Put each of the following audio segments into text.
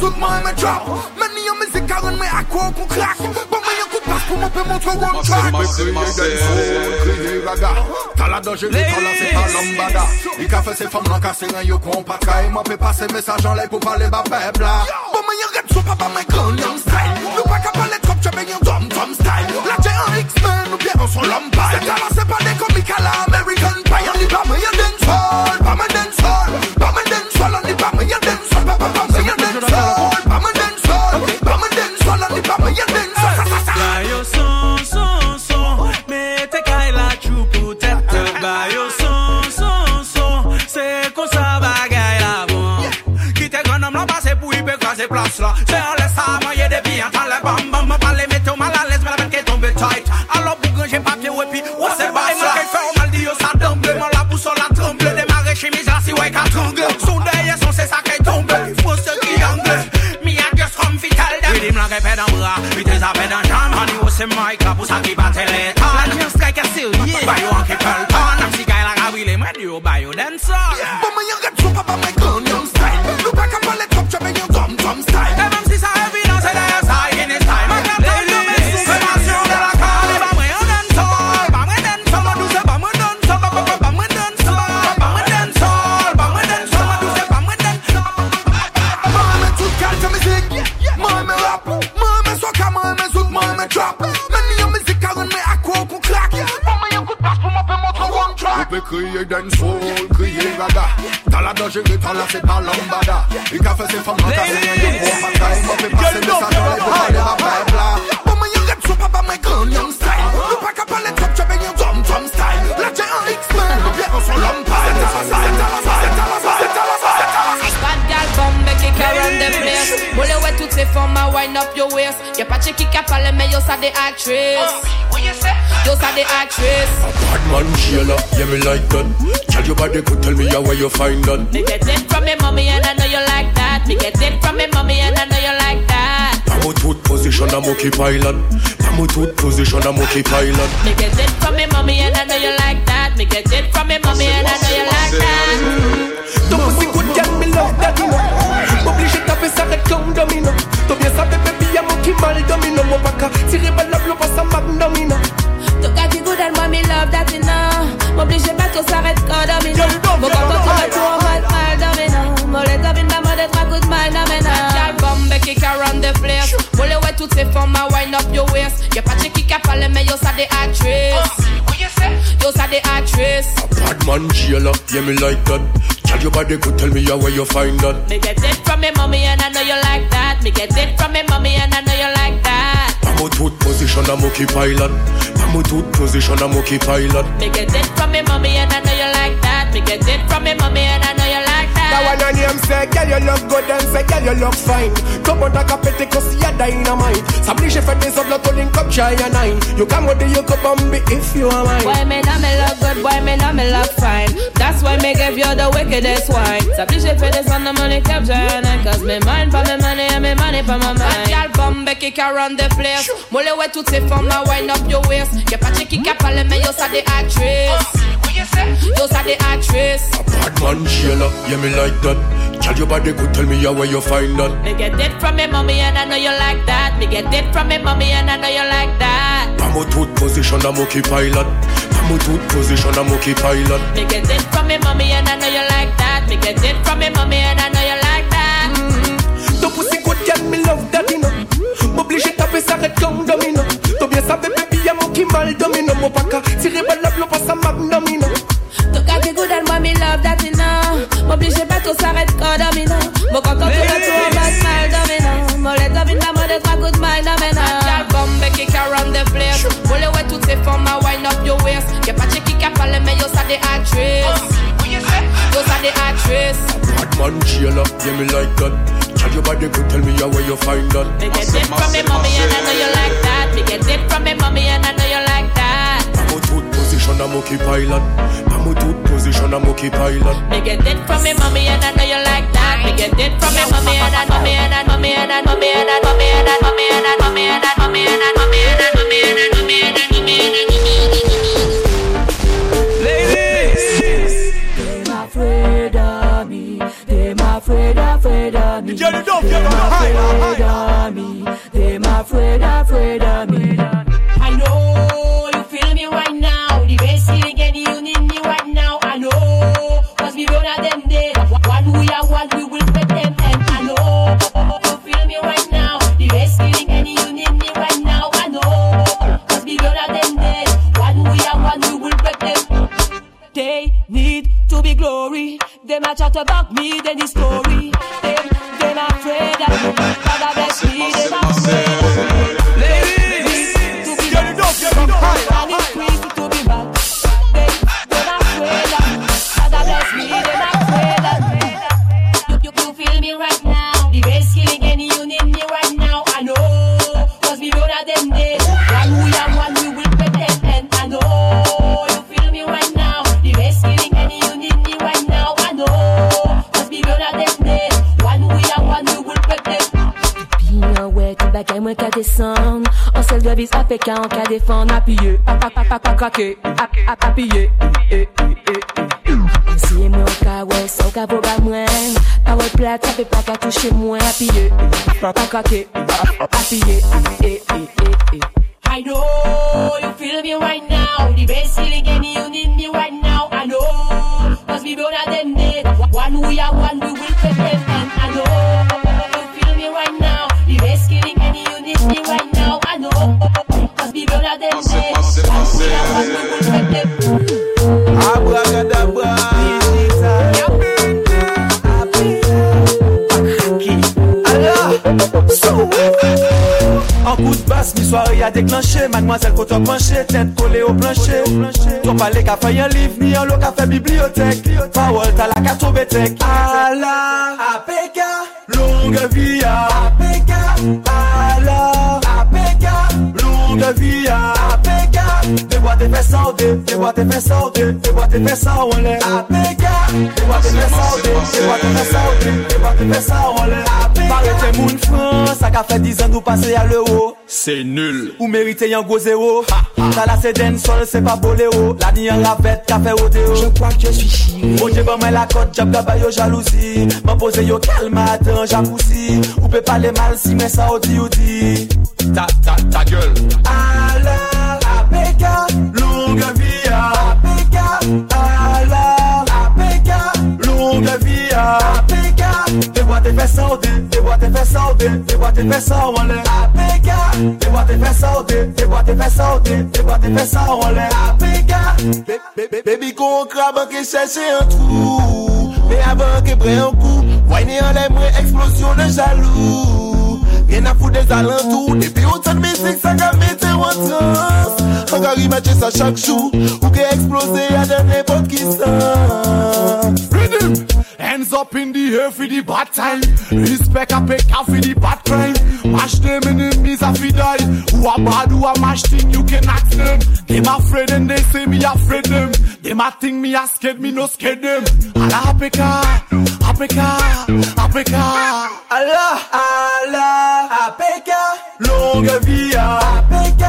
zouk, moi me drop. Meni yon mizik karen me akwa kon crack Bon me yon kou pas pou mwen pe montre one track. Kriye den kriye raga Tala doje li tala se pa lambada I ka fe se fam lan kase ren yo kon patra E mwen pe pase mesaj an lay pou pale ba pepla Bon me yon red sou pa pa me yon style. Nou pa ka pale trop chebe yon dom dom style. La en X-Men ou bien on son lambay Se tala se pa de komik a la American Pie. An li pa me yon dancehall, pa dancehall se pe nan bra Vitez apè nan jam An yo se mic la pou sa ki pa teleton La jans kay ke sil Bayo an ki pel ton Am si kay la ka wile mwen yo bayo den son Bo mwen yon get sou pa pa mwen kon yon style. Nou pa ka palet Kriye den sol, kriye Tala da jere, tala se palambada I fe se fam se yon yon Mwen pa kay, mwen pase, mwen sa jore Pou kade ma pay plan wind up your waist. Y'a pas de qui qui parle mais yo ça des actrices Yo ça des actrices Bad man Sheila, yeah me like that. Tell your body could tell me how where you find that Me get it from me mommy and I know you like that. Me get it from me mommy and I know you like that. Pamo tooth position a monkey pilot. Pamo tooth position a monkey pilot. Me get it from me mommy and I know you like that. Me get it from me mommy and I know you like that. Ton pussy good girl, me love that, mi s'arrête comme domino. To bien sa pepe mal domino. Baka tire To ka di love that M'oblige pas qu'on s'arrête domino baka mal mal domino. De trois coups de mal domino bombe the place toutes ces femmes a wind up your waist Y'a pas de qui ka mais yo sa actrices Yo ça des actrices Bad man Sheila, yeah me like that. Tell your body could tell me how where you find that. Me get it from me mommy and I know you like that. Me get it from me mommy and I know you like that Pamo tooth position a monkey pilot. Pamo tooth position a monkey pilot. Me get it from me mommy and I know you like that. Me get it from me mommy and I know you like That. That one on him say, girl you look good and say, girl you look fine. Come on, like a petty cause you're dynamite. S'oblige fait des autres, l'autre link up, try and nine You come with the you could bomb me if you are mine. Boy, me know me look good, boy, me know me look fine. That's why me give you the wickedest wine. S'oblige for this on the money capture and Cause me mind for me money and me money for my mind. Gal bombe kick around the place. Moule ouais toutes ces formes à wind up your waist. Y'a pas de qui qui parle mais yo ça des actrices. Yo ça des actrices. Bad man Sheila, yeah me like that Tell your body could tell me how where you find that Me get it from me mommy and I know you like that. Me get it from me mommy and I know you like that. Pamo tooth position a monkey pilot Pamo tooth position a monkey pilot Me get it from me mommy and I know you like that. Me get it from me mommy and I know you like that. cigarette comme domino. Tobie sabe baby ya muki mal domino. Mopaka tire balap no pasa magnomino Tokate good and mommy love that you know M'oblige pas tout s'arrête quand domino Mon compte en tourne tout en bas mal domino Mollet domino, mollet trois coups de maille domino Dal bombe qui around the place. Boule ouais toutes ces formes à wind up your waist. Y'a pas check qui cap à mais yo ça des actrices. Yo ça des actrices. Bad man, chill up, yeah me like that Tell your body could tell me how where you find that. Me get it from me mommy and I know you like that. Me get it from me mommy and I know you like that. Pamo tooth position a monkey pilot Pamo tooth position a monkey pilot Me get it from me mommy and I know you like that. Me get it from me mommy and I mommy and I mommy and I mommy and I mommy and I mommy and I mommy and I about me, mwen ka descend An sel de vis apè ka an ka defan Appuye, ap ap ap ap ap krake Ap ap appuye, eh eh eh eh Siye mwen ka wè, son ka voga mwen Parol plat, sa pe pa ka touche mwen Appuye, ap ap krake Ap ap appuye, eh eh eh eh I know you feel me right now The best feeling any coup de basse, mi soirée a déclenché. Mademoiselle côte penché, tête collée au plancher. Ton palais qu'a fait un livre, ni un lot fait bibliothèque. Parole t'as la carte au bétec. À la APK, longue vie à APK À la APK, longue vie Te boate fè saote, te boate fè saote, te boate fè sao an lè Apeka, te boate fè saote, te boate fè saote, te boate fè sao an lè Apeka, pare te moun fran, sa ka fè dizan nou pase ya l'euro. Se nul, ou merite yon go zero Ta la se den sol, se pa bolero, la ni yon ravet, ka fè odeo Je kwa k je suis chiri, oje ban men la kote, jab gaba yo jalousi Man pose yo kalma, atan jalousi, ou pe pale mal si men saote yo di Ta, ta, ta gueule, alè saute, te boate fè sa ou an lè APK, te boate fè saute, te boate fè saute, te boate fè sa ou an lè APK, bebi kon kraban ke chèche an trou. Me avan ke bre an kou, wany an lè mwen eksplosyon de jalou Gen a fou de zalantou, depi ou tan mizik sa ka mette wan trans An gari matye sa chak chou, ou ke eksplose a den nepot ki san up in the air for the bad time. Respect a pick out for the bad crime. Mash them enemies a fi die. Who a bad, who a mash thing, you can ask them. Them afraid and they say me afraid them. Them a think me a scared, me no scared them. Ala apeka, apeka, apeka. Allah, Allah, APK, longue vie à APK,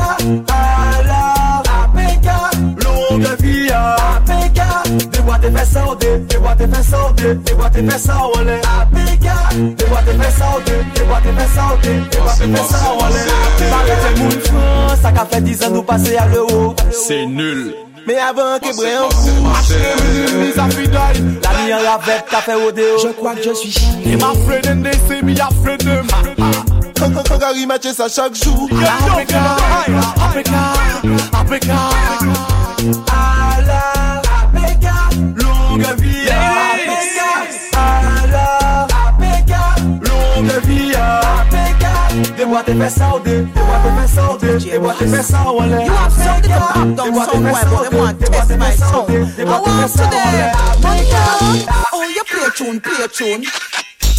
APK, des boîtes et fesses en dé, des boîtes et fesses en dé, des boîtes et fesses en l'air, APK, des boîtes et fesses en dé, des boîtes et fesses en dé, des boîtes et fesses en l'air. Paraît moun France, ça qu'a fait 10 ans nous passer à l'euro. C'est nul. Mais avant ke bre an kou Mash them enemies a fi die. La vie en ravette, qu'a fait odéo. Je crois que je suis chié. Them afraid and they say me APK. Des boîtes et fesses en dé, des boîtes et fesses en dé, des boîtes et fesses. You have sound it up, down somewhere, but they want to test my fesses en sound. dé, des I want fesses to en them. l'air. Money Oh, you play tune, play tune.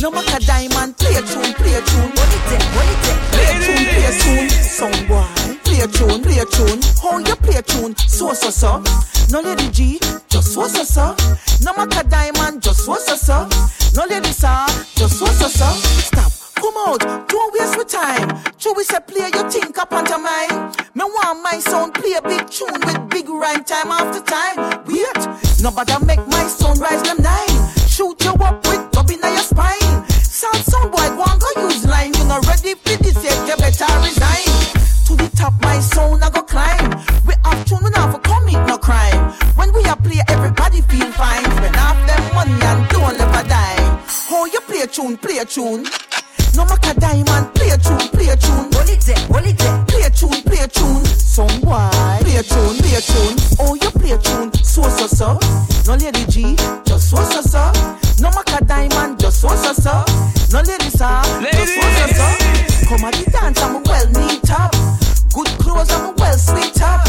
No matter diamond, play tune, play tune. What it take, what it take? Play tune, play tune. Boy, play tune, play tune. How you play tune? So so so. No lady G, just so so so. No matter diamond, just so so so. No lady sir, just so so so. Stop. Come out, don't waste my time. Should we say play your think up onto mine? Me want my sound play a big tune with big rhyme time after time. Wait, nobody make my sound rise them nine. Shoot you up with dub in your spine. Sound sound boy, go and go use line. You not ready for this yet, you better resign. To the top, my sound I go climb. We have tune, we not for commit no crime. When we are play, everybody feel fine. Spend half them money and don't ever die. Oh, you play a tune, play a tune. So one so so. No ladies are, just one so so. Come at the dance, I'm a well neat up. Good clothes, I'm a well sweet up.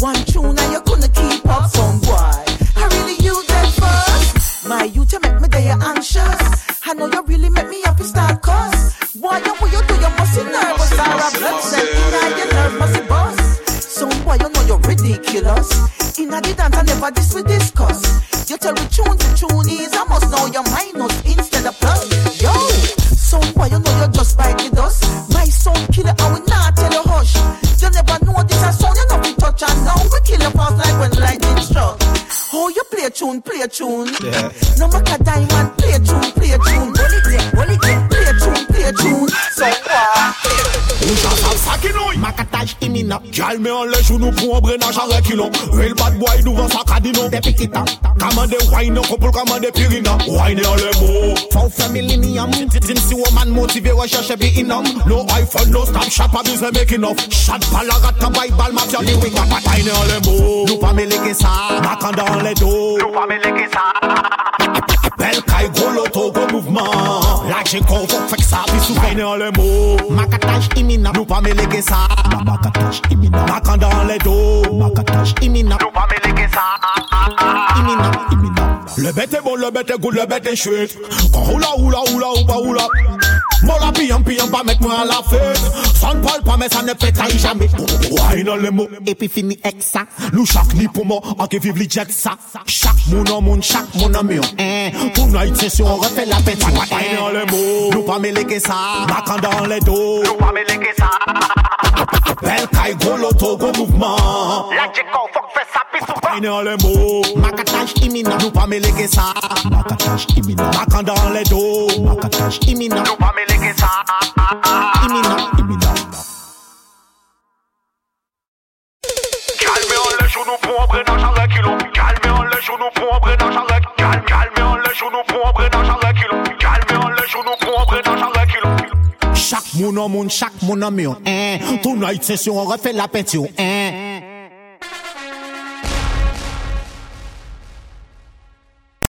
One tune and you're gonna keep up, some boy. I really you that first. My youth, you make me day anxious. I know you really make me happy start cause. Why you will you do? You must be nervous. I'm a blood cell. Now your nerve must be. Some boy, you know you're ridiculous. In a dance, I never this we discuss. You tell me tune to tune is, I must know your minus instead of plus. Yo, some why you know you just bite the dust. My son killer, I will not tell you hush. You never know this a sound, you know we touch and now we kill your past like when lightning struck. Oh, you play a tune, play a tune. Yeah. No matter diamond, play a tune, play a tune. Hold it there, hold it there. Play a tune, play a tune. So uh, Sa ki nou Makataj imina Gal me an le jounou pou an brenaj an rekilon Real bad boy douvan sa kadino De pikita Kamande wine couple kamande pirina Wine an le mo Fou fe millennium Din si woman motive recherche bi inam No iPhone, no Snapchat, pa bize making of. Shad palarat ka bay bal mafia lyric Wine an le mo Nou pa me leke sa Makanda an le do Nou pa me leke sa Bel kay gros loto, gros mouvement. La j'ai kon fok fek sa Pi sou wine an le mo Makataj imina Nou pa me leke sa imina Makanda an le do Makataj imina Nou pa me leke sa Imina Imina Le bête est bon, le bête est good, le bête est chouette. Quand roula, roula, roula, ou pas roula. Bon la piyam, piyam, pas mettre moi à la fête. Ça ne parle pas mais ça ne pétaille jamais. Wine an le mo Et puis fini avec ça. Nous chaque ni pour moi En qui vive li jet ça. Chaque moun en moun, chaque moun en mion hein. Tonight sûr on refait la fête Wine an le mo Nous pas me leke ça. Makan dans les dos. Nous pas me leke ça Bel kay gros loto, gros mouvement. La kon fok fè sa pi sou Wine an le mo Makataj imina Nou pa me leke ça. Makataj imina Makan dans les dos. Makataj imina Nou pa me leke ça moun an moun, chak moun tout session, on refait la pétition, eh,